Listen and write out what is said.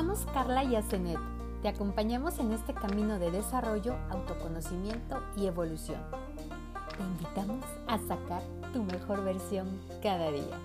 Somos Carla y Asenet. Te acompañamos en este camino de desarrollo, autoconocimiento y evolución. Te invitamos a sacar tu mejor versión cada día.